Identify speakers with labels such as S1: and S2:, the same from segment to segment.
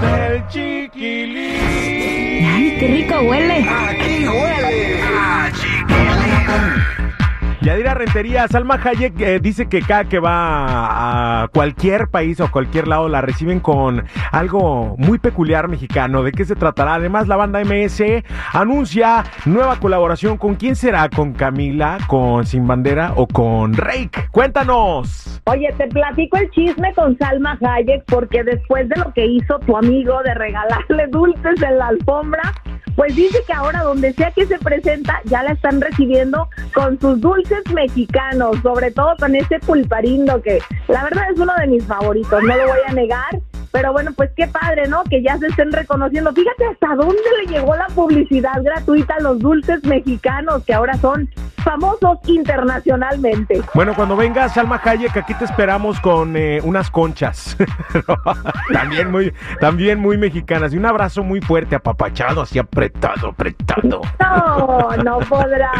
S1: Del chiquilín.
S2: Ay, qué rico huele.
S1: Aquí huele Yadira Rentería, Salma Hayek eh, dice que cada que va a cualquier país o cualquier lado la reciben con algo muy peculiar mexicano. ¿De qué se tratará? Además, la banda MS anuncia nueva colaboración. ¿Con quién será? ¿Con Camila? ¿Con Sin Bandera? ¿O con Rake? Cuéntanos.
S3: Oye, te platico el chisme con Salma Hayek porque después de lo que hizo tu amigo de regalarle dulces en la alfombra, pues dice que ahora donde sea que se presenta ya la están recibiendo con sus dulces mexicanos, sobre todo con ese pulparindo que la verdad es uno de mis favoritos, no lo voy a negar. Pero bueno, pues qué padre, ¿no? Que ya se estén reconociendo. Fíjate hasta dónde le llegó la publicidad gratuita a los dulces mexicanos, que ahora son famosos internacionalmente.
S1: Bueno, cuando venga Salma Hayek, aquí te esperamos con eh, unas conchas. también muy, también muy mexicanas. Y un abrazo muy fuerte, apapachado, así apretado, apretado.
S3: No, no podrás.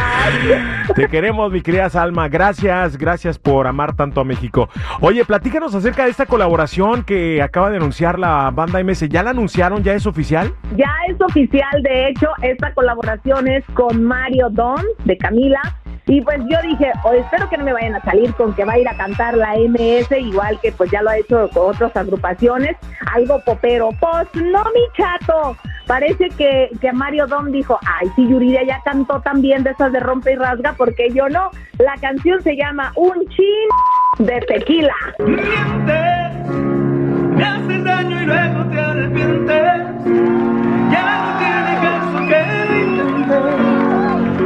S1: Te queremos, mi querida Salma. Gracias, gracias por amar tanto a México. Oye, platícanos acerca de esta colaboración que acaba de anunciar la banda MS. ¿Ya la anunciaron? ¿Ya es oficial?
S3: Ya es oficial, de hecho, esta colaboración es con Mario Don de Camila. Y pues yo dije, o espero que no me vayan a salir con que va a ir a cantar la MS, igual que pues ya lo ha hecho con otras agrupaciones, algo popero. Pues no, mi chato. Parece que, que Mario Don dijo, ay, si Yuridia ya cantó también de esas de rompe y rasga, porque yo no. La canción se llama Un chin de tequila.
S4: Mientes, me haces daño y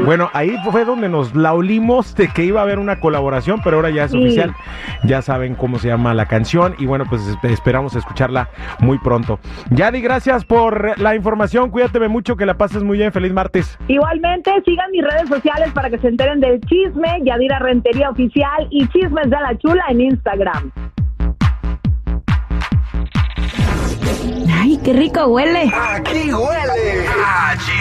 S1: Bueno, ahí fue donde nos la olimos de que iba a haber una colaboración, pero ahora ya es
S3: Sí.
S1: oficial. Ya saben cómo se llama la canción y bueno, pues esp- esperamos escucharla muy pronto. Yadi, gracias por la información. Cuídate mucho, que la pases muy bien. Feliz martes.
S3: Igualmente, sigan mis redes sociales para que se enteren del chisme, Yadira Rentería Oficial y Chismes de la Chula en Instagram.
S2: Ay, qué rico huele.
S1: Aquí huele a chiquilín.